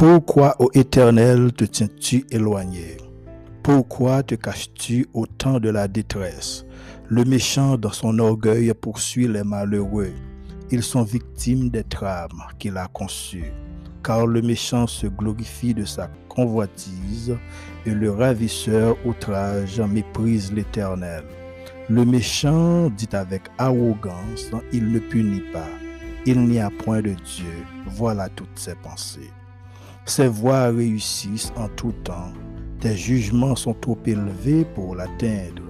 Pourquoi, ô Éternel, te tiens-tu éloigné? Pourquoi te caches-tu au temps de la détresse? Le méchant, dans son orgueil, poursuit les malheureux. Ils sont victimes des trames qu'il a conçues. Car le méchant se glorifie de sa convoitise et le ravisseur outrage méprise l'Éternel. Le méchant dit avec arrogance, il ne punit pas. Il n'y a point de Dieu. Voilà toutes ses pensées. Ses voies réussissent en tout temps. Tes jugements sont trop élevés pour l'atteindre.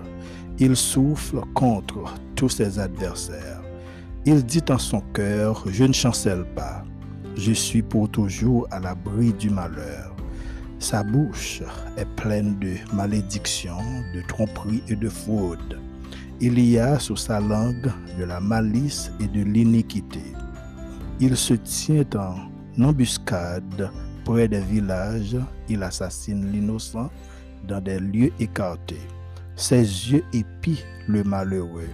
Il souffle contre tous ses adversaires. Il dit en son cœur, je ne chancelle pas. Je suis pour toujours à l'abri du malheur. Sa bouche est pleine de malédictions, de tromperies et de fraude. Il y a sous sa langue de la malice et de l'iniquité. Il se tient en embuscade Près des villages, il assassine l'innocent dans des lieux écartés. Ses yeux épient le malheureux.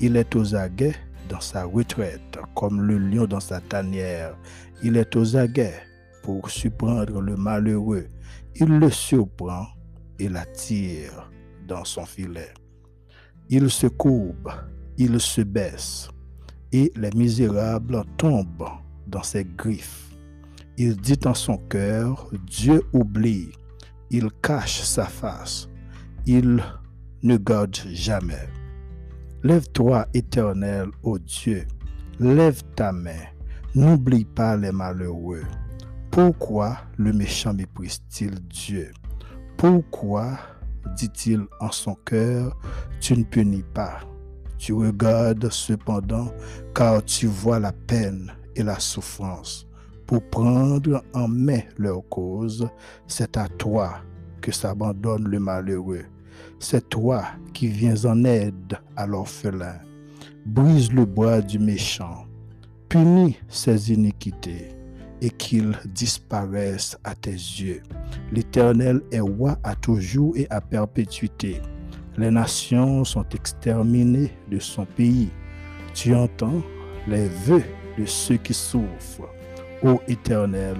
Il est aux aguets dans sa retraite, comme le lion dans sa tanière. Il est aux aguets pour surprendre le malheureux. Il le surprend et l'attire dans son filet. Il se courbe, il se baisse, et les misérables tombent dans ses griffes. Il dit en son cœur, Dieu oublie, il cache sa face, il ne garde jamais. Lève-toi, éternel, ô Dieu, lève ta main, n'oublie pas les malheureux. Pourquoi le méchant méprise-t-il Dieu? Pourquoi dit-il en son cœur, tu ne punis pas? Tu regardes cependant, car tu vois la peine et la souffrance pour prendre en main leur cause, c'est à toi que s'abandonne le malheureux. C'est toi qui viens en aide à l'orphelin. Brise le bois du méchant, punis ses iniquités et qu'il disparaisse à tes yeux. L'Éternel est roi à toujours et à perpétuité. Les nations sont exterminées de son pays. Tu entends les vœux de ceux qui souffrent. Ô Éternel,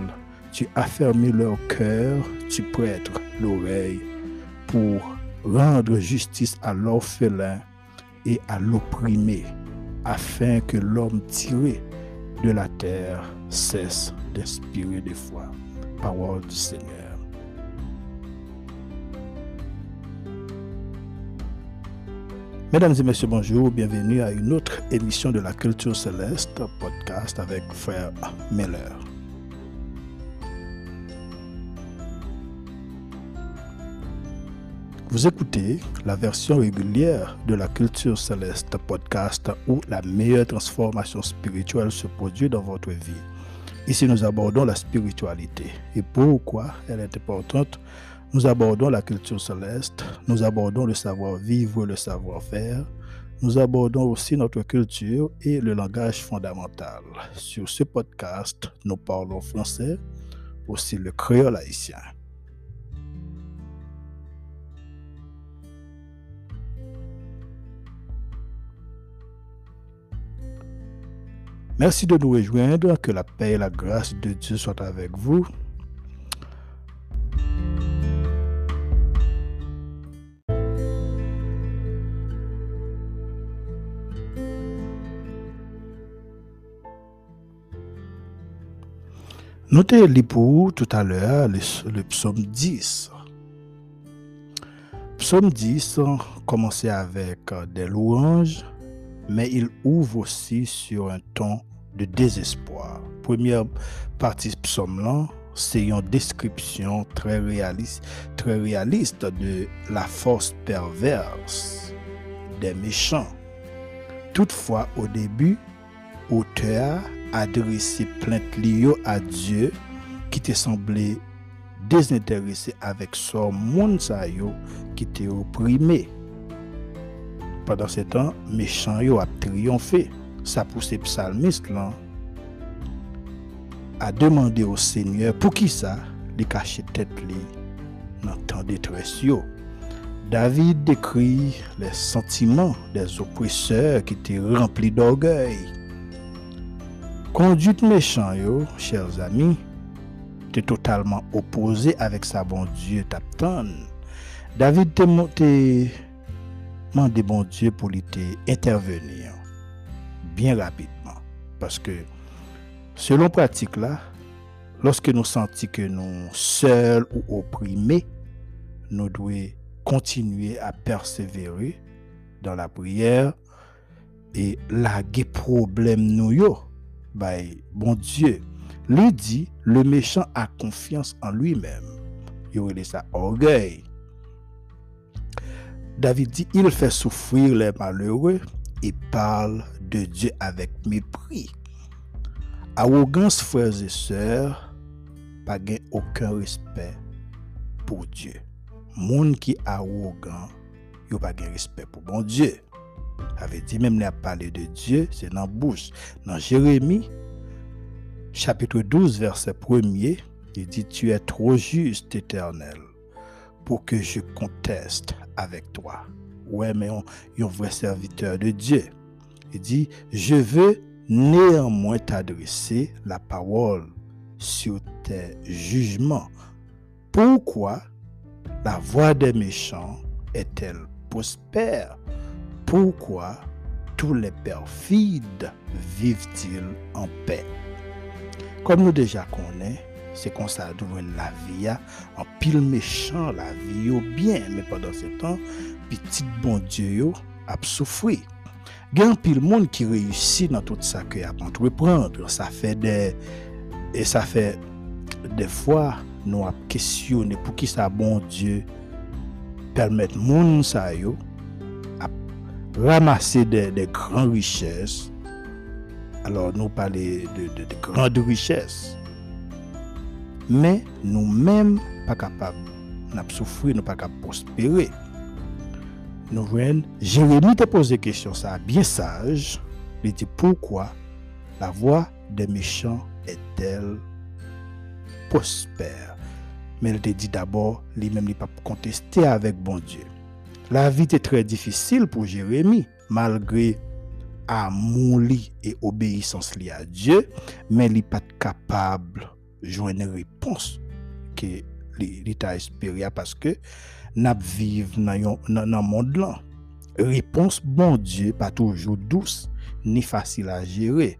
tu affermis leur cœur, tu prêtes l'oreille pour rendre justice à l'orphelin et à l'opprimé, afin que l'homme tiré de la terre cesse d'inspirer des foi. Parole du Seigneur. Mesdames et messieurs, bonjour, bienvenue à une autre émission de la culture céleste, podcast avec frère Meller. Vous écoutez la version régulière de la culture céleste podcast où la meilleure transformation spirituelle se produit dans votre vie. Ici, nous abordons la spiritualité et pourquoi elle est importante nous abordons la culture céleste, nous abordons le savoir-vivre, le savoir-faire, nous abordons aussi notre culture et le langage fondamental. Sur ce podcast, nous parlons français, aussi le créole haïtien. Merci de nous rejoindre, que la paix et la grâce de Dieu soient avec vous. Notez pour tout à l'heure le, psaume 10. Psaume 10 commençait avec euh, des louanges, mais il ouvre aussi sur un ton de désespoir. Première partie psaume là, c'est une description très réaliste, très réaliste de la force perverse des méchants. Toutefois, au début, auteur adressé plainte liée à Dieu qui te semblé désintéressé avec son monde qui t'est opprimé. Pendant ce temps, méchant yo a triomphé. Ça poussé psalmiste là a demandé au Seigneur pour qui ça les cacher tête li dans temps détresse David décrit les sentiments des oppresseurs qui étaient remplis d'orgueil. Conduite méchant, yo, chers amis, t'es totalement opposé avec sa bon Dieu, t'attend. David te monté bon Dieu pour intervenir bien rapidement. Parce que selon pratique là, lorsque nous sentons que nous seuls ou opprimés, nous devons continuer à persévérer dans la prière et laguer problème nous yo. Bon Dieu, lui dit, le méchant a confiance en lui-même. Il a ça orgueil. David dit, il fait souffrir les malheureux et parle de Dieu avec mépris. Arrogance, frères et sœurs, pas aucun respect pour Dieu. Monde qui arrogant, il pas de respect pour bon Dieu. Avait dit même n'a parlé de Dieu, c'est dans la bouche. Dans Jérémie, chapitre 12, verset 1er, il dit Tu es trop juste, éternel, pour que je conteste avec toi. Ouais, mais on, un vrai serviteur de Dieu. Il dit Je veux néanmoins t'adresser la parole sur tes jugements. Pourquoi la voix des méchants est-elle prospère? Pourquoi tous les perfides vivent-ils en paix? Comme nous déjà connaissons, c'est comme ça la vie en pile méchant, la vie au bien. Mais pendant ce temps, petit bon Dieu a souffert. Il y a pile monde qui réussit dans tout ça que a entreprendre. Ça fait des et ça fait des fois nous avons questionné pour qui ça bon Dieu permettre moun sa yo ramasser des, des grandes richesses. Alors nous parlons de, de, de grandes richesses. Mais nous-mêmes pas capables. Nous souffert, nous pas capables de prospérer. Nous voyons, Jérémie te pose question ça bien sage. Il dit pourquoi la voix des méchants est-elle prospère? Mais il te dit d'abord, lui-même, il pas contester avec bon Dieu. La vie était très difficile pour Jérémie, malgré amour et obéissance à Dieu, mais il n'est pas capable de joindre une réponse que l'État espéré parce que nous vivons dans le monde là. Réponse bon Dieu, pas toujours douce ni facile à gérer.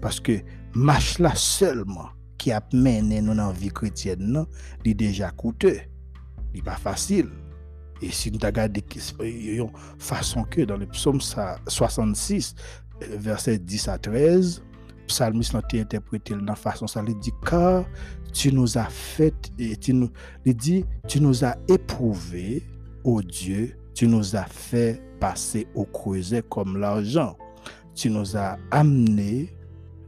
Parce que marche là seulement qui a mené dans la vie chrétienne, est déjà coûteux. Il n'est pas facile. Et si nous de façon que dans le psaume 66, verset 10 à 13, psalmiste a interprété dans façon ça il dit car tu nous as fait et tu nous il dit tu nous as éprouvé ô Dieu tu nous as fait passer au creuset comme l'argent. Tu nous as amené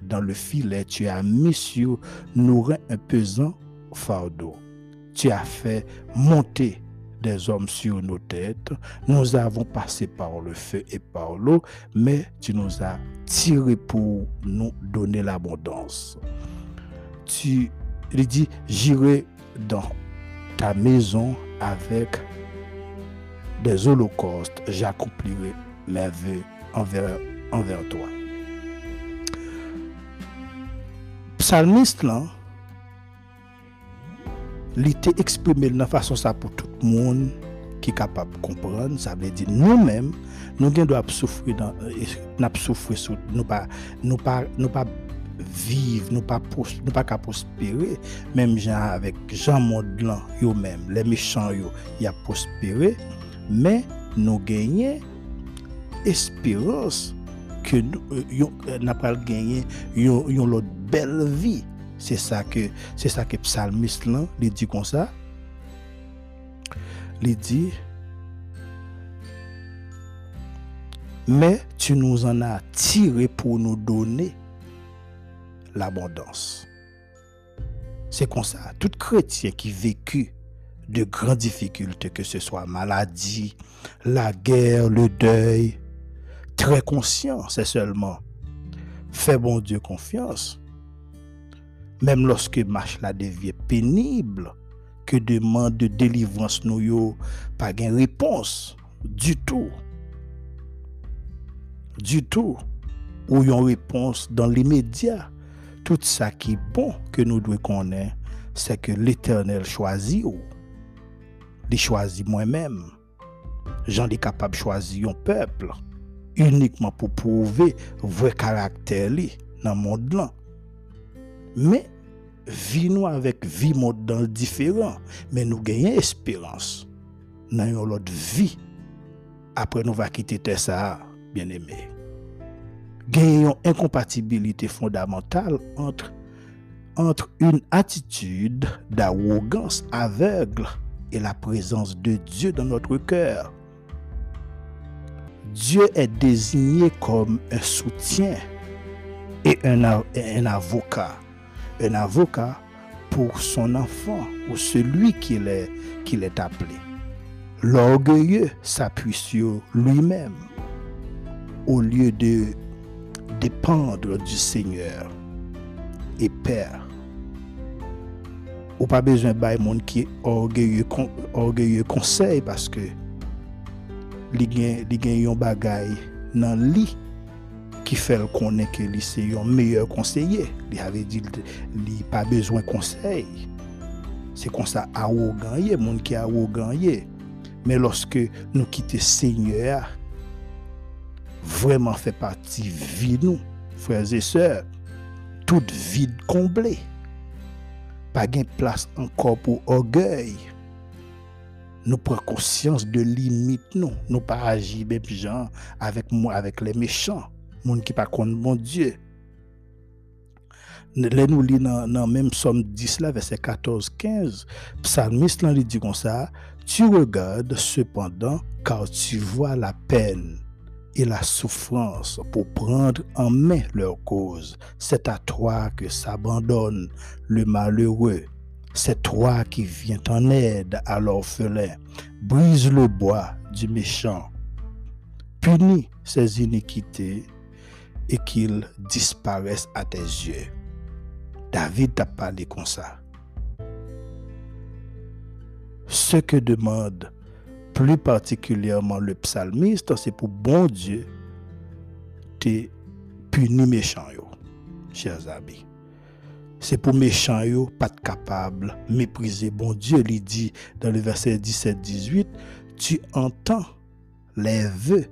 dans le filet tu as mis sur nous un pesant fardeau. Tu as fait monter des hommes sur nos têtes. Nous avons passé par le feu et par l'eau, mais tu nous as tiré pour nous donner l'abondance. Tu lui dis, j'irai dans ta maison avec des holocaustes, j'accomplirai mes vœux envers, envers toi. Psalmiste là, li te eksprime nan fason sa pou tout moun ki kapab kompran, sa vle di nou men, nou gen do ap soufri nan, eh, ap soufri sou, nou pa, nou pa, nou pa vive, nou pa, pros, nou pa ka prospere, menm jan avèk jan mod lan yo menm, le mechan yo, ya prospere, men nou genye espirans ke nou, eh, yon, eh, napal genye yon, yon lot bel vi, C'est ça que c'est ça que psalmiste là, il dit comme ça. Il dit mais tu nous en as tiré pour nous donner l'abondance. C'est comme ça. Tout chrétien qui vécu de grandes difficultés, que ce soit maladie, la guerre, le deuil, très conscient, c'est seulement fais bon Dieu confiance Mem loske mach la devye penible, ke deman de delivrans nou yo pa gen repons du tou. Du tou, ou yon repons dan l'imedya. Tout sa ki bon ke nou dwe konen, se ke l'Eternel chwazi ou. Li chwazi mwen men. Jan li kapab chwazi yon pepl, unikman pou pouve vwe karakter li nan moun dlan. Mais vie nous avec vie monde différent, mais nous gagnons espérance dans une autre vie. Après nous va quitter ça, bien aimé. Gagnons incompatibilité fondamentale entre entre une attitude d'arrogance aveugle et la présence de Dieu dans notre cœur. Dieu est désigné comme un soutien et un, un avocat. Un avocat pour son enfant ou celui qu'il est, est appelé. L'orgueilleux s'appuie sur lui-même au lieu de dépendre du Seigneur et Père. Ou pas besoin de monde qui est orgueilleux, orgueilleux conseil parce que gen, li gen yon bagay nan li ki fel konen ke li se yon meyèr konseye. Li ave di li pa bezwen konsey. Se kon sa a ou ganye, moun ki a ou ganye. Men loske nou kite seigneur, vreman fe pati vi nou, freze seur, tout vide komble. Pa gen plas ankor pou orgey. Nou pre konsyans de limit nou. Nou pa aji bep jan avèk mou avèk le mechan. Gens qui pas contre mon Dieu. Là, nous lisons dans, même Somme 10, là, verset 14-15, psalmiste là, dit comme ça, tu regardes cependant car tu vois la peine et la souffrance pour prendre en main leur cause. C'est à toi que s'abandonne le malheureux c'est toi qui viens en aide à l'orphelin. Brise le bois du méchant. Punis ses iniquités et qu'ils disparaissent à tes yeux. David t'a parlé comme ça. Ce que demande plus particulièrement le psalmiste, c'est pour bon Dieu te punir méchant, chers amis c'est pour méchants yo pas capable mépriser bon Dieu lui dit dans le verset 17 18 tu entends les vœux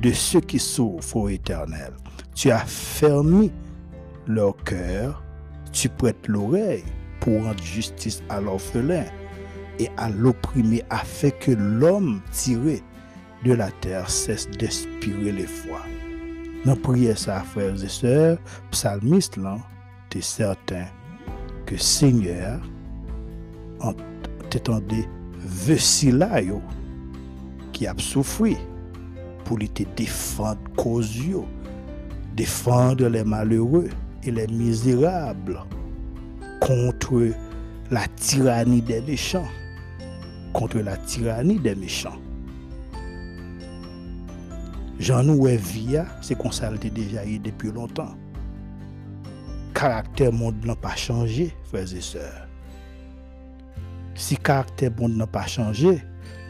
de ceux qui souffrent au éternel tu as fermé leur cœur, tu prêtes l'oreille pour rendre justice à l'orphelin et à l'opprimé afin que l'homme tiré de la terre cesse d'expirer les fois. Dans prière ça, frères et sœurs, psalmiste là, t'es certain que Seigneur t'étendait veci là qui a souffri pour lui te défendre cause défendre les malheureux et les misérables contre la tyrannie des méchants, contre la tyrannie des méchants. Jean nous via, c'est qu'on déjà depuis longtemps caractère monde n'a pas changé, frères et sœurs. Si caractère monde n'a pas changé,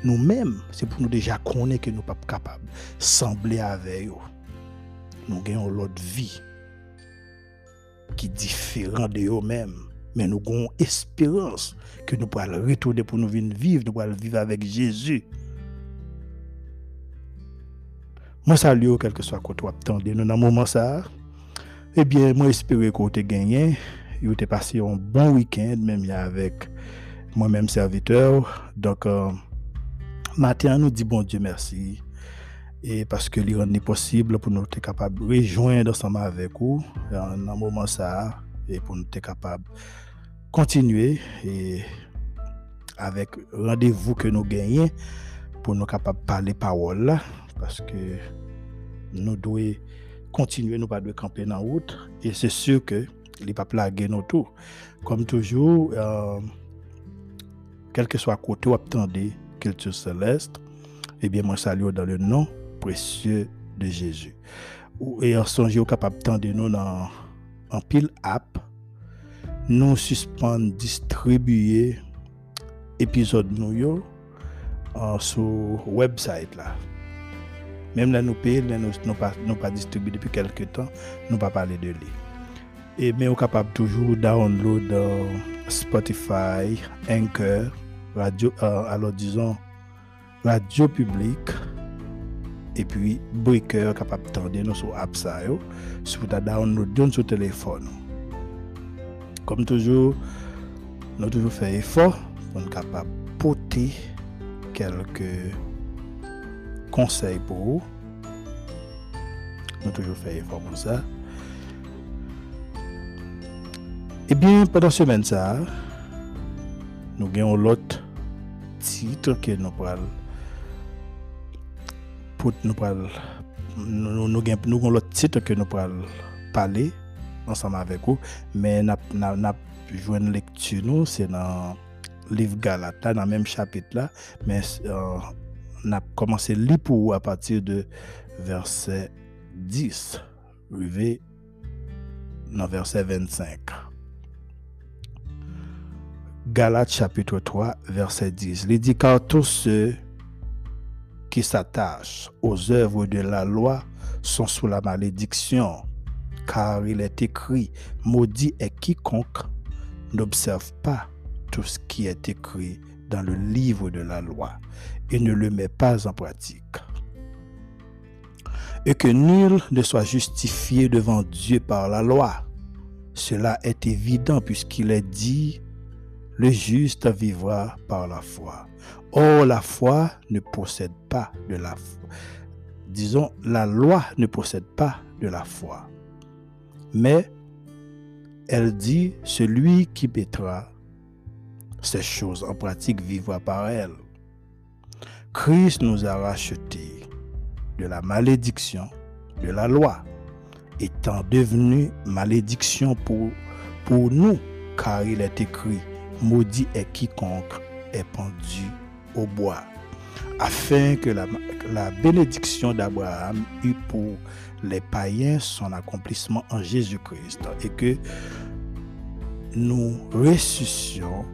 nous-mêmes, c'est pour nous déjà connaître que nous ne sommes pas capables de sembler avec eux. Nous avons l'autre vie qui est différente de eux-mêmes. Mais nous avons espérance que nous pourrons retourner pour nous vivre, nous pourrons vivre avec Jésus. Moi, salue, quel que soit tu attendez, nous dans moment ça. Ebyen, mwen espere ko te genyen, yo te pase yon bon wikend, menm ya avek mwen menm serviteur. Donk, maten an nou di bon Diyo mersi, e paske li ronde ni posible pou nou te kapab rejoin dansama avek ou, nan mouman sa, e pou nou te kapab kontinue, e avek randevou ke nou genyen, pou nou kapab pale pawol la, paske nou dwe continuer, nous pas de camper dans la route. Et c'est sûr que les pas plaguer nos tours. Comme toujours, euh, quel que soit côté où attendez culture céleste, eh bien, moi, salue dans le nom précieux de Jésus. Et en songe, capable de nous dans en pile app, nous suspendons distribuer épisode nous euh, sur website là. Même là, nous payons, nous n'avons pas, pas distribué depuis quelques temps, nous pas parlé de lui. Et mais on capable toujours download Spotify, Anchor, radio, euh, alors disons, radio publique, et puis Breaker capable de nous sur app ça, si vous download sur téléphone. Comme toujours, nous toujours fait effort pour capable porter quelques conseils pour vous. Nous toujours fait effort pour ça. Eh bien, pendant semaine, ça, nous avons l'autre titre que nous parlons. Nous parler, nous, nous, avons l'autre titre que nous parlons parler ensemble avec vous, mais nous avons joué une lecture, nous, c'est dans le livre Galata, dans le même chapitre là, mais euh, on a commencé à lire pour vous à partir de verset 10, arrivé dans verset 25. Galates chapitre 3, verset 10. Il dit car tous ceux qui s'attachent aux œuvres de la loi sont sous la malédiction, car il est écrit, maudit est quiconque n'observe pas tout ce qui est écrit dans le livre de la loi et ne le met pas en pratique. Et que nul ne soit justifié devant Dieu par la loi. Cela est évident puisqu'il est dit, le juste vivra par la foi. Or, la foi ne possède pas de la foi. Disons, la loi ne possède pas de la foi. Mais elle dit, celui qui mettra ces choses en pratique vivra par elle. Christ nous a rachetés de la malédiction de la loi, étant devenu malédiction pour, pour nous, car il est écrit, maudit est quiconque est pendu au bois, afin que la, bénédiction d'Abraham eût pour les païens son accomplissement en Jésus-Christ, et que nous ressuscions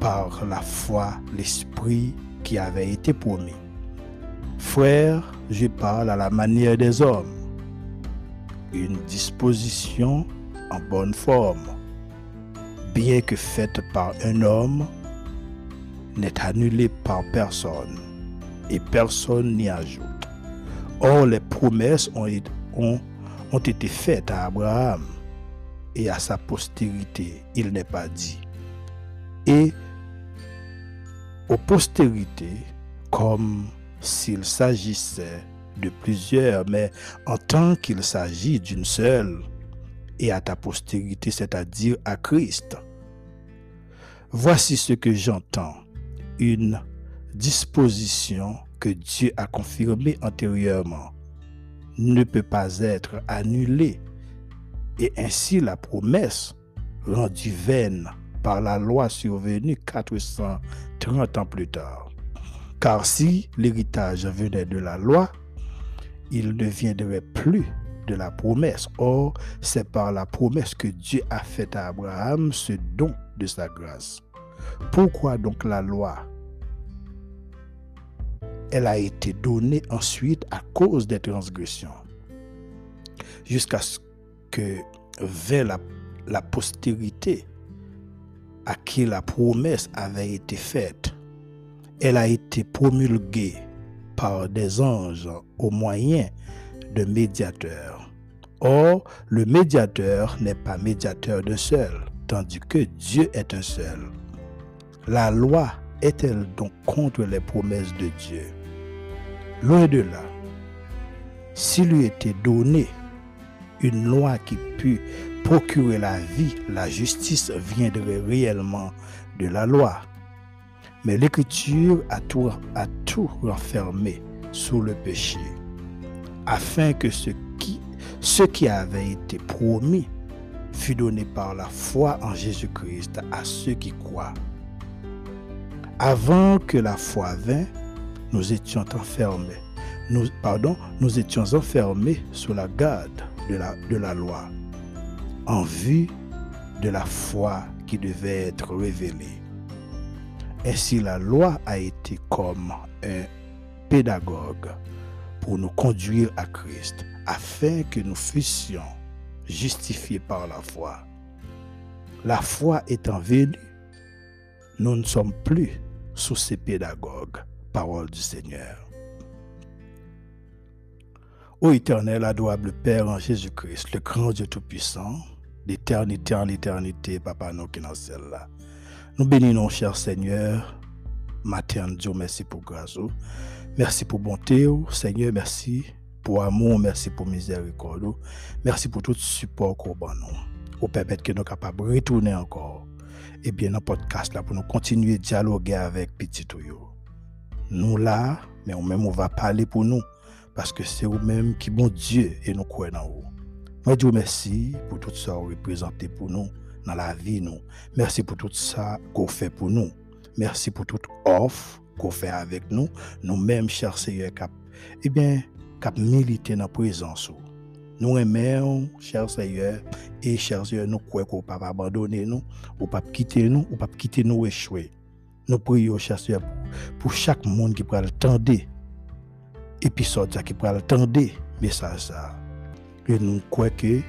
par la foi l'Esprit qui avait été promis. Frère, je parle à la manière des hommes, une disposition en bonne forme bien que faite par un homme, n'est annulée par personne et personne n'y ajoute. Or, les promesses ont, ont, ont été faites à Abraham et à sa postérité. Il n'est pas dit. Et aux postérités, comme s'il s'agissait de plusieurs, mais en tant qu'il s'agit d'une seule, et à ta postérité, c'est-à-dire à Christ. Voici ce que j'entends, une disposition que Dieu a confirmée antérieurement ne peut pas être annulée et ainsi la promesse rendue vaine par la loi survenue 430 ans plus tard. Car si l'héritage venait de la loi, il ne viendrait plus de la promesse. Or, c'est par la promesse que Dieu a fait à Abraham ce don de sa grâce. Pourquoi donc la loi Elle a été donnée ensuite à cause des transgressions, jusqu'à ce que vers la, la postérité à qui la promesse avait été faite, elle a été promulguée par des anges au moyen de médiateur. Or, le médiateur n'est pas médiateur d'un seul, tandis que Dieu est un seul. La loi est-elle donc contre les promesses de Dieu? Loin de là. S'il lui était donné une loi qui pût procurer la vie, la justice viendrait réellement de la loi. Mais l'Écriture a tout, a tout renfermé sous le péché afin que ce qui, avait été promis fût donné par la foi en Jésus-Christ à ceux qui croient. Avant que la foi vînt, nous étions enfermés. Nous, nous étions enfermés sous la garde de la, de la loi, en vue de la foi qui devait être révélée. Ainsi, la loi a été comme un pédagogue pour nous conduire à Christ, afin que nous fussions justifiés par la foi. la foi étant venue, nous ne sommes plus sous ces pédagogues. Parole du Seigneur. Ô éternel, adorable Père en Jésus-Christ, le grand Dieu Tout-Puissant, d'éternité en éternité, Papa, nous qui dans celle-là. Nous bénissons, cher Seigneur, matin, Dieu, merci pour grâce. Merci pour bonté, Seigneur, merci pour amour, merci pour miséricorde. Merci pour tout support qu'on nous. Pour que nous capables de retourner encore. Et bien, dans le podcast là, pour nous continuer à dialoguer avec Petit Touyo. Nous là, mais on même on va parler pour nous. Parce que c'est vous-même qui bon Dieu et nous croyons en vous. Moi, Dieu merci pour tout ça représenté pour nous dans la vie. Merci pour tout ça qu'on fait pour nous. Merci pour toute offre qu'on fait avec nous. Nous-mêmes, chers Seigneur, cap, eh bien, cap militer dans la présence. Nous aimons, chers Seigneur, et chers Seigneur, nous croyons qu'on ne pas abandonner nous, ou pas quitter nous, ou pas quitter nous échouer. Nous prions, chers Seigneur, pour, chaque monde qui le temps épisode qui le temps message ça. Et nous croyons que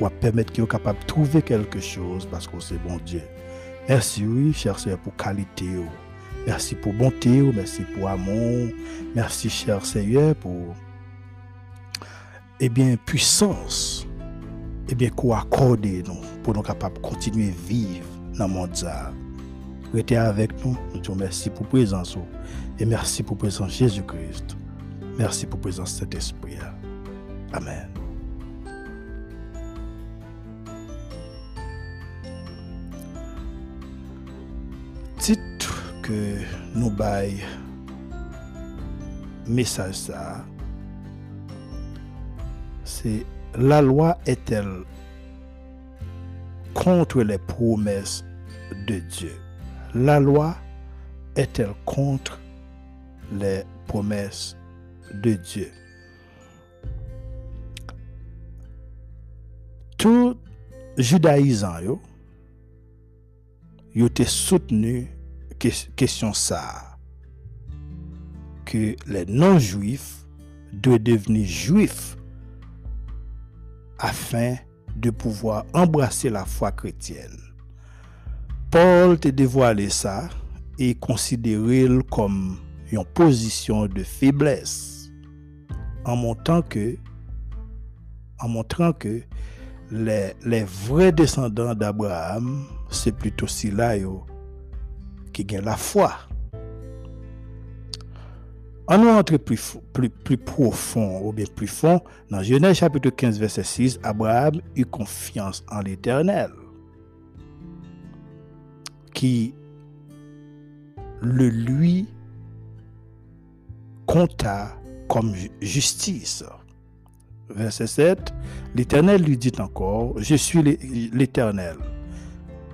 va permettre qu'il soit capable de trouver quelque chose parce que c'est bon Dieu. Merci, oui, cher Seigneur, pour qualité. Merci pour bonté. Merci pour amour. Merci, cher Seigneur, pour eh bien, puissance. Eh bien, qu'on accorde nous pour nous capables de continuer à vivre dans le monde. Restez avec nous. Nous te merci pour la présence. Et merci pour la présence Jésus-Christ. Merci pour la présence de cet esprit. Amen. Nous baillons message ça, c'est la loi est-elle contre les promesses de Dieu? La loi est-elle contre les promesses de Dieu? Tout judaïsant yo, yo te soutenu question ça que les non-juifs doivent devenir juifs afin de pouvoir embrasser la foi chrétienne. Paul te dévoilé ça et considéré comme une position de faiblesse en montrant que, les vrais descendants d'Abraham, c'est plutôt ceux-là la foi. En nous plus, plus profond ou bien plus fond, dans Genèse chapitre 15, verset 6, Abraham eut confiance en l'Éternel, qui le lui compta comme justice. Verset 7, l'Éternel lui dit encore, je suis l'Éternel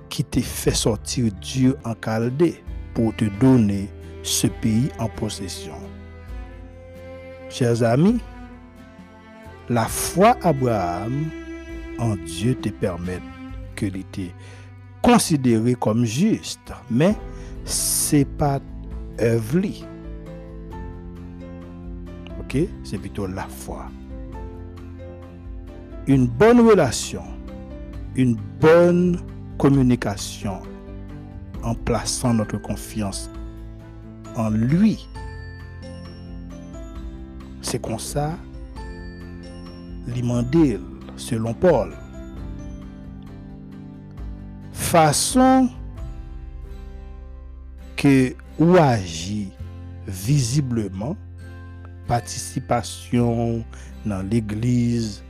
qui t'ai fait sortir Dieu en Chaldée pour te donner ce pays en possession. Chers amis, la foi Abraham en Dieu te permet que était considéré comme juste, mais c'est pas œuvre c'est plutôt la foi. Une bonne relation, une bonne communication en plaçant notre confiance en lui. C'est comme ça, l'imandil, selon Paul. Façon que ou agit visiblement participation dans l'église,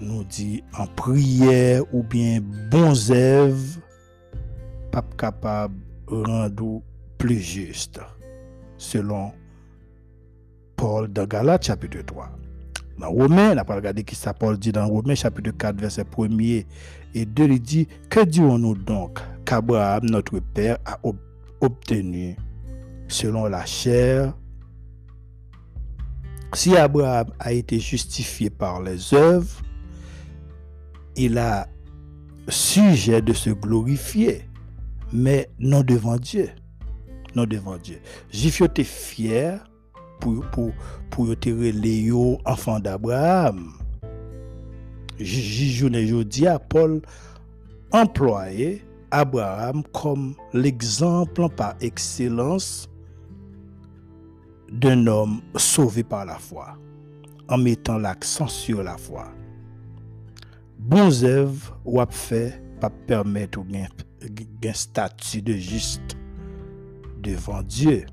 nous dit en prière ou bien bons œuvres, pas capable rendre plus juste, selon Paul dans Galates chapitre 3. Dans Romains, on a regardé qui ça Paul dit dans Romains chapitre 4 verset 1 et 2, il dit que dirons-nous donc qu'Abraham notre père a obtenu selon la chair? Si Abraham a été justifié par les œuvres, il a sujet de se glorifier, mais non devant Dieu. Non devant Dieu. Jif était fier pour, pour, pour les enfants d'Abraham. Ne à Paul employé Abraham comme l'exemple par excellence d'un homme sauvé par la foi, en mettant l'accent sur la foi. Bon œuvres ou fait pas permettre ou un statut de juste devant Dieu.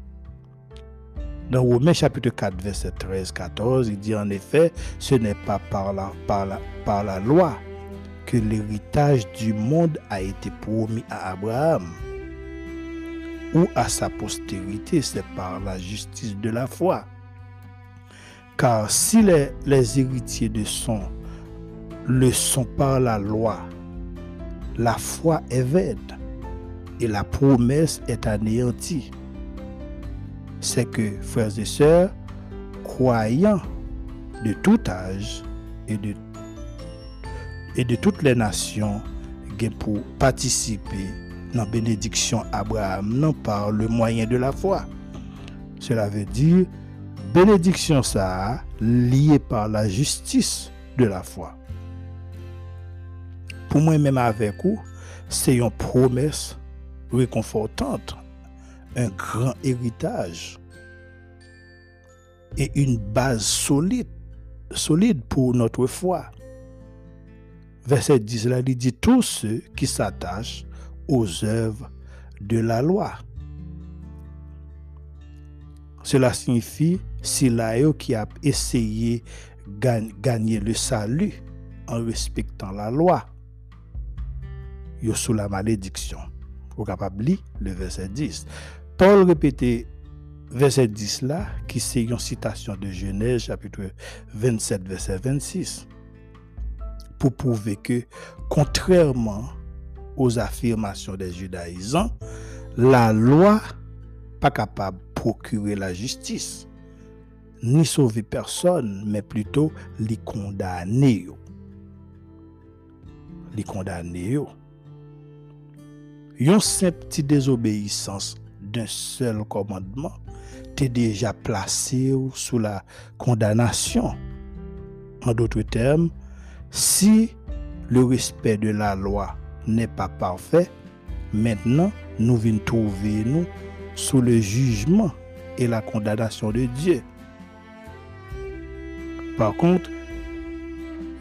Dans Romains chapitre 4, verset 13-14, il dit en effet, ce n'est pas par la, par, la, par la loi que l'héritage du monde a été promis à Abraham ou à sa postérité, c'est par la justice de la foi. Car si les, les héritiers de son le sont par la loi, la foi est vaine et la promesse est anéantie. C'est que, frères et sœurs, croyants de tout âge et de, et toutes les nations, pour participer dans la bénédiction Abraham, non par le moyen de la foi. Cela veut dire bénédiction ça liée par la justice de la foi. Pour moi, même avec vous, c'est une promesse réconfortante, un grand héritage et une base solide, solide pour notre foi. Verset 10 là, il dit tous ceux qui s'attachent aux œuvres de la loi. Cela signifie Silayo qui a essayé de gagner le salut en respectant la loi sous la malédiction. Vous capable lire le verset 10. Paul répétait verset 10 là, qui c'est une citation de Genèse chapitre 27 verset 26, pour prouver que, contrairement aux affirmations des judaïsants, la loi pas capable de procurer la justice, ni sauver personne, mais plutôt les condamner. Les condamner. Yon simple désobéissance d'un seul commandement t'est déjà placé sous la condamnation. En d'autres termes, si le respect de la loi n'est pas parfait, maintenant nous venons trouver nous sous le jugement et la condamnation de Dieu. Par contre,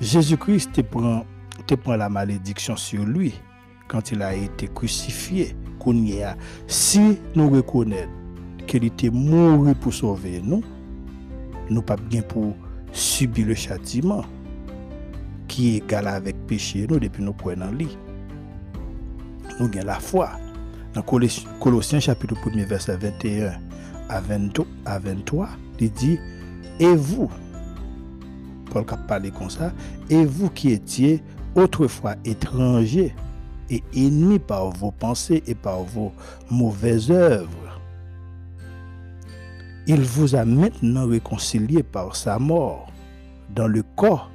Jésus-Christ te prend, te prend la malédiction sur lui quand il a été crucifié. Si nous reconnaissons qu'il était mort pour sauver nous, nous pas bien pour subir le châtiment qui est égal avec péché nous depuis nous prenons lit. Nous avons la foi. Dans Colossiens chapitre 1 verset 21 à 23, il dit Et vous, Paul a parlé comme ça, et vous qui étiez autrefois étrangers et ennemi par vos pensées et par vos mauvaises œuvres. Il vous a maintenant réconcilié par sa mort dans le corps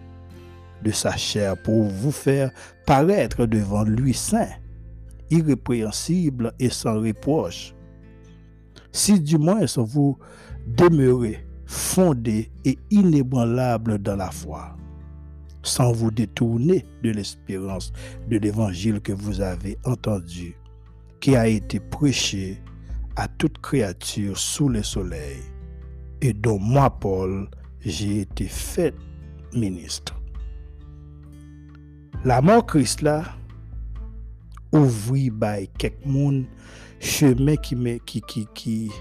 de sa chair pour vous faire paraître devant lui saint, irrépréhensible et sans reproche. Si du moins vous demeurez fondé et inébranlable dans la foi sans vous détourner de l'espérance de l'évangile que vous avez entendu, qui a été prêché à toute créature sous le soleil, et dont moi, Paul, j'ai été fait ministre. La mort Christ là, ouvrit by quelques chemin qui, qui,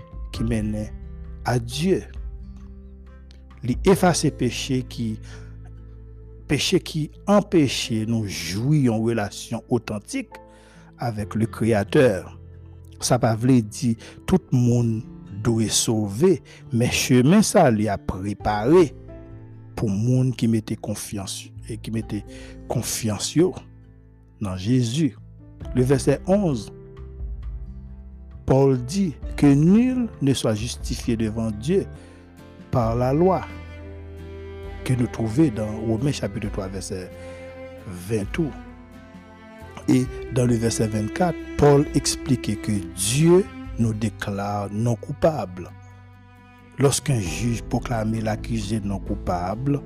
menait à Dieu. Les effacer péché qui péché qui empêchait nous jouir en relation authentique avec le Créateur. Ça pas veut dire tout le monde doit sauver, mais chemin ça lui a préparé pour monde qui mettait confiance et qui mettait confiance dans Jésus. Le verset 11 Paul dit que nul ne soit justifié devant Dieu par la loi, que nous trouvons dans Romains chapitre 3, verset 22. Et dans le verset 24, Paul expliquait que Dieu nous déclare non coupables. Lorsqu'un juge proclamait l'accusé non coupable,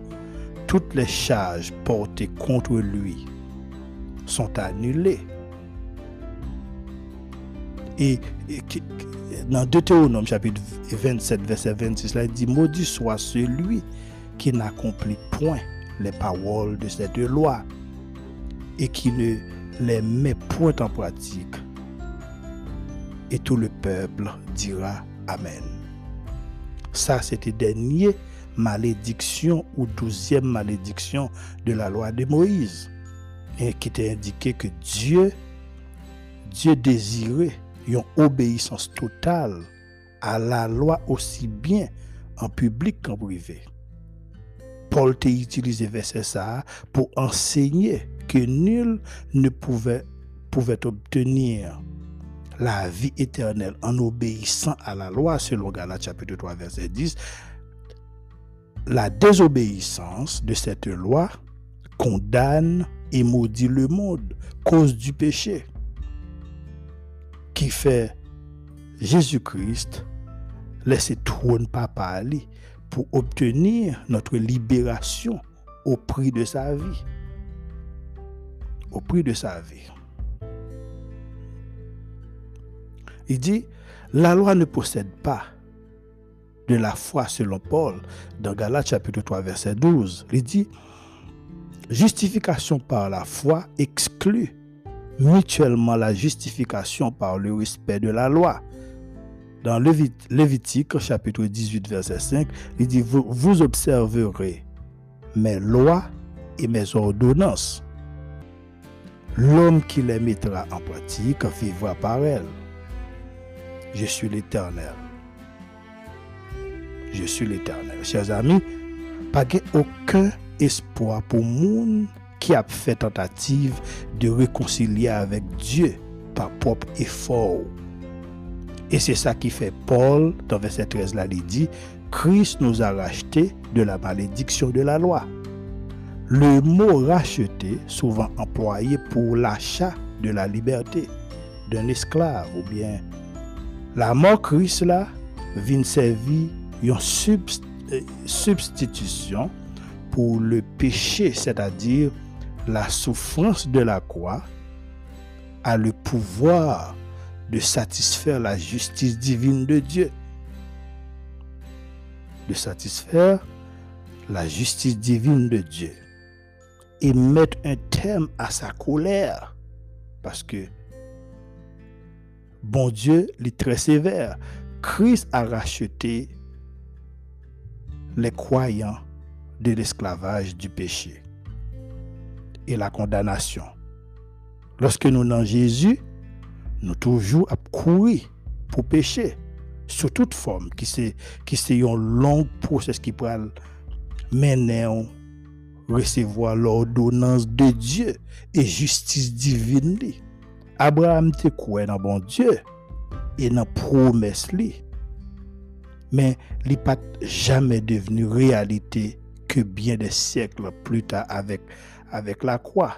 toutes les charges portées contre lui sont annulés. Et, dans Deutéronome chapitre 27, verset 26, là, il dit, maudit soit celui qui n'accomplit point les paroles de cette loi et qui ne les met point en pratique. Et tout le peuple dira Amen. Ça, c'était dernier malédiction ou douzième malédiction de la loi de Moïse. Et qui t'a indiqué que Dieu, Dieu désirait une obéissance totale à la loi aussi bien en public qu'en privé. Paul t'a utilisé verset ça pour enseigner que nul ne pouvait, obtenir la vie éternelle en obéissant à la loi, selon Galates chapitre 3, verset 10, la désobéissance de cette loi condamne et maudit le monde, cause du péché, qui fait Jésus-Christ laisser trône papa Ali pour obtenir notre libération au prix de sa vie. Au prix de sa vie. Il dit, la loi ne possède pas de la foi selon Paul dans Galates chapitre 3 verset 12. Il dit, justification par la foi exclut mutuellement la justification par le respect de la loi. Dans Lévitique chapitre 18 verset 5, il dit, vous, observerez mes lois et mes ordonnances. L'homme qui les mettra en pratique vivra par elles. Je suis l'Éternel. Je suis l'Éternel. Chers amis, pas aucun espoir pour monde qui a fait tentative de réconcilier avec Dieu par propre effort. Et c'est ça qui fait Paul, dans verset 13 là, il dit, Christ nous a racheté de la malédiction de la loi. Le mot racheter, souvent employé pour l'achat de la liberté d'un esclave ou bien la mort Christ là vient servir une euh, substitution pour le péché, c'est-à-dire la souffrance de la croix a le pouvoir de satisfaire la justice divine de Dieu. De satisfaire la justice divine de Dieu. Et mettre un terme à sa colère. Parce que bon Dieu est très sévère. Christ a racheté les croyants de l'esclavage du péché et la condamnation. Lorsque nous dans Jésus, nous toujours à courir pour pécher sous toute forme, qui c'est qui c'est un long processus qui peut mener recevoir l'ordonnance de Dieu et justice divine. Abraham te croit dans bon Dieu et dans promesse li. Mais il pas jamais devenu réalité que bien des siècles plus tard avec, avec la croix.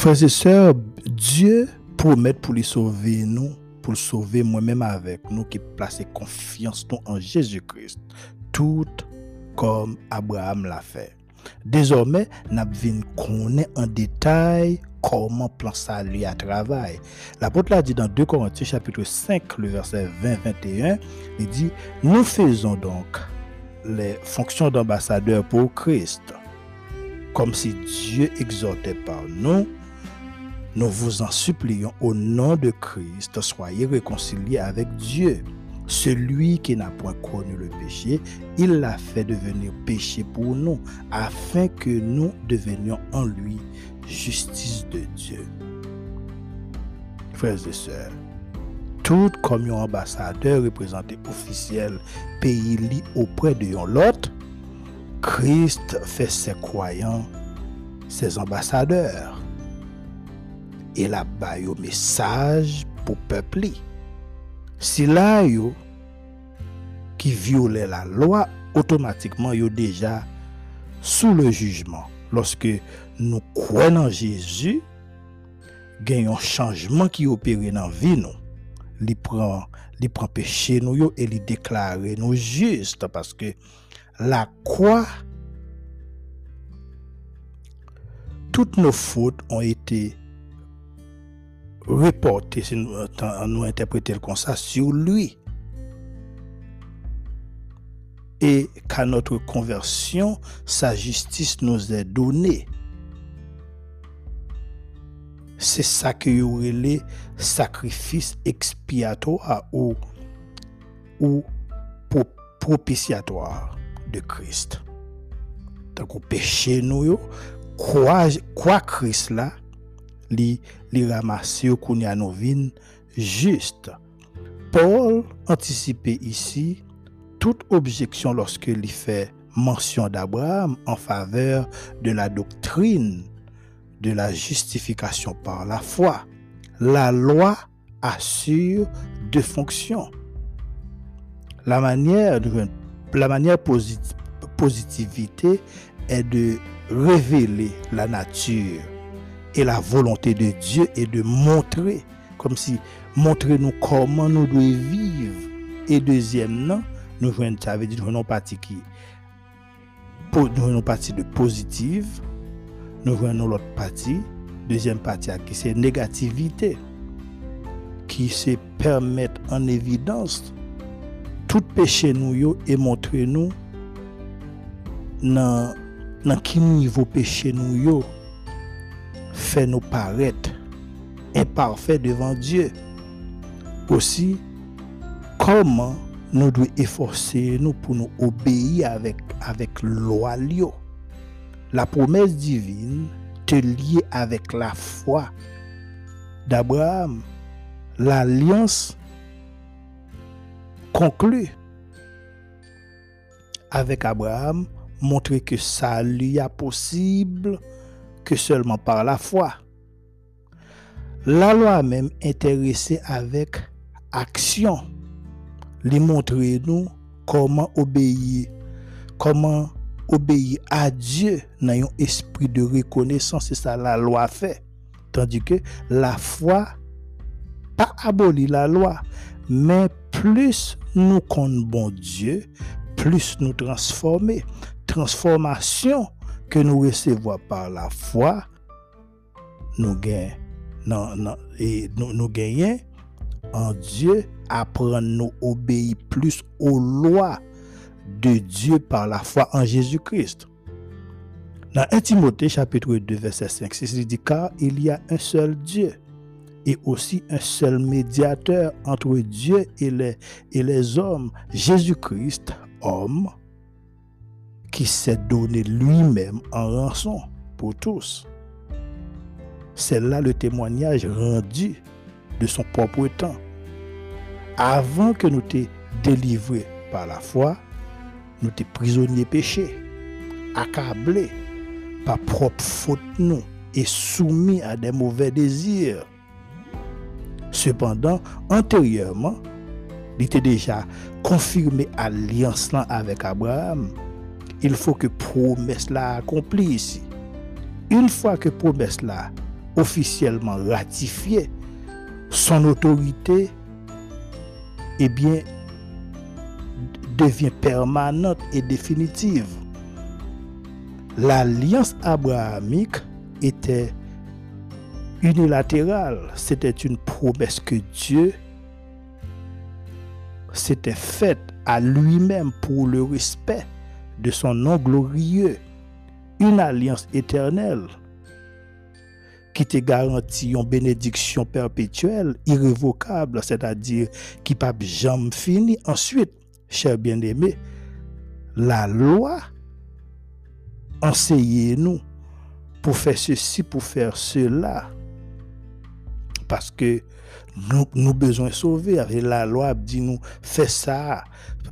Frères et sœurs, Dieu promet pour les sauver nous, pour sauver moi-même avec nous qui plaçons confiance en Jésus-Christ, tout comme Abraham l'a fait. Désormais, nous connaît en détail comment plan salut à travail. L'apôtre l'a dit dans 2 Corinthiens chapitre 5, le verset 20-21, il dit, nous faisons donc les fonctions d'ambassadeur pour Christ, comme si Dieu exhortait par nous nous vous en supplions au nom de Christ, soyez réconciliés avec Dieu. Celui qui n'a point connu le péché, il l'a fait devenir péché pour nous, afin que nous devenions en lui justice de Dieu. Frères et sœurs, tout comme un ambassadeur représenté officiel pays auprès de l'autre, Christ fait ses croyants ses ambassadeurs et la ba yo message pour peuple. Si là yo qui violait la loi, automatiquement yo déjà sous le jugement. Lorsque nous croyons en Jésus, gen yon chanjman ki opere nan vi nou. Li pran, li pran peche nou yo e li deklare nou juste paske la kwa toutes nos fautes ont été reportées, si nous, interpréter comme ça, sur lui. Et qu'à notre conversion, sa justice nous est donnée. C'est ça que y aurait les sacrifices expiatoires ou, ou propitiatoires de Christ. Donc, au péché, nous, li yo koun ya nou vin juste. Paul antisipe isi tout objeksyon loske li fe mensyon d'Abraham en faveur de la doktrine de la justifikasyon par la fwa. La loi assure de fonksyon. La manyere positivite e de révéler la nature et la volonté de Dieu et de montrer, comme si montrer nous comment nous devons vivre. Et deuxièmement, nous voyons, ça veut dire, nous partie qui, partie de positive, nous voyons l'autre partie, deuxième partie qui c'est négativité, qui se permettre en évidence tout péché nous et montrer nous dans nan ki nivou peche nou yo fè nou paret imparfè devan Diyo. Osi, koman nou dwe eforse nou pou nou obeyi avèk lwa liyo. La promès divine te liye avèk la fwa d'Abraham. L'alliance konklu avèk Abraham montrer que ça lui est possible que seulement par la foi. La loi même intéressée avec action, lui montrer nous comment obéir, comment obéir à Dieu dans un esprit de reconnaissance, c'est ça la loi fait. Tandis que la foi pas abolit la loi, mais plus nous comptons Dieu, plus nous transformer transformation que nous recevons par la foi, nous gagnons, nous, nous en Dieu, apprendre nous obéir plus aux lois de Dieu par la foi en Jésus-Christ. Dans 1 Timothée chapitre 2 verset 5, il dit car il y a un seul Dieu et aussi un seul médiateur entre Dieu et les, et les hommes, Jésus-Christ, homme, qui s'est donné lui-même en rançon pour tous. C'est là le témoignage rendu de son propre temps. Avant que nous t'ayons délivrés par la foi, nous t'es prisonniers péchés, accablés par propre faute nous et soumis à des mauvais désirs. Cependant, antérieurement, il était déjà confirmé alliance avec Abraham il faut que promesse là accomplie ici. Une fois que promesse là officiellement ratifiée, son autorité eh bien, devient permanente et définitive. L'alliance abrahamique était unilatérale. C'était une promesse que Dieu s'était faite à lui-même pour le respect de son nom glorieux, une alliance éternelle qui te garantit une bénédiction perpétuelle, irrévocable, c'est-à-dire qui pas jamais fini. Ensuite, cher bien-aimé, la loi enseignez-nous pour faire ceci, pour faire cela. Parce que nous, nous besoin sauver. Avec la loi dit nous, fais ça,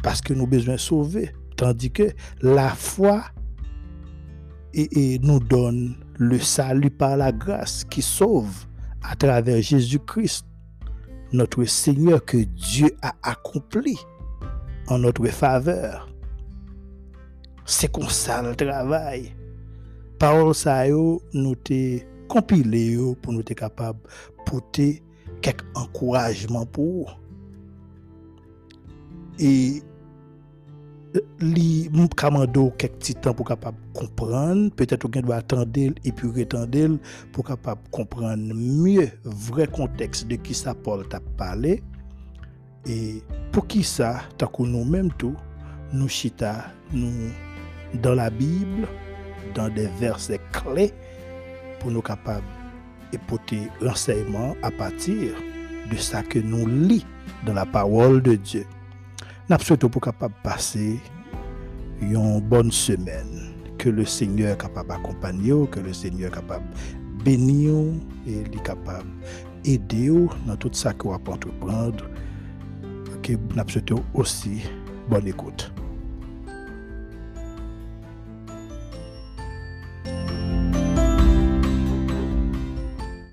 parce que nous besoin sauver. Tandis que la foi nous donne le salut par la grâce qui sauve à travers Jésus-Christ, notre Seigneur que Dieu a accompli en notre faveur. C'est comme ça le travail. Parole ça nous te compilé pour nous être capable porter quelques encouragements pour et li kamando quelques petits temps pour capable comprendre peut-être qu'on doit attendre et puis retendre pour capable comprendre mieux vrai contexte de qui ça Paul t'a parlé et pour qui ça tant que nous même tout nous chita dans la Bible dans des versets clés pour nous capables et porter l'enseignement à partir de ça que nous lit dans la parole de Dieu. Nous souhaitons pour capable passer une bonne semaine. Que le Seigneur est capable d'accompagner, que le Seigneur est capable de bénir et est capable d'aider dans tout ça qu'on va entreprendre. Que souhaitons aussi bonne écoute.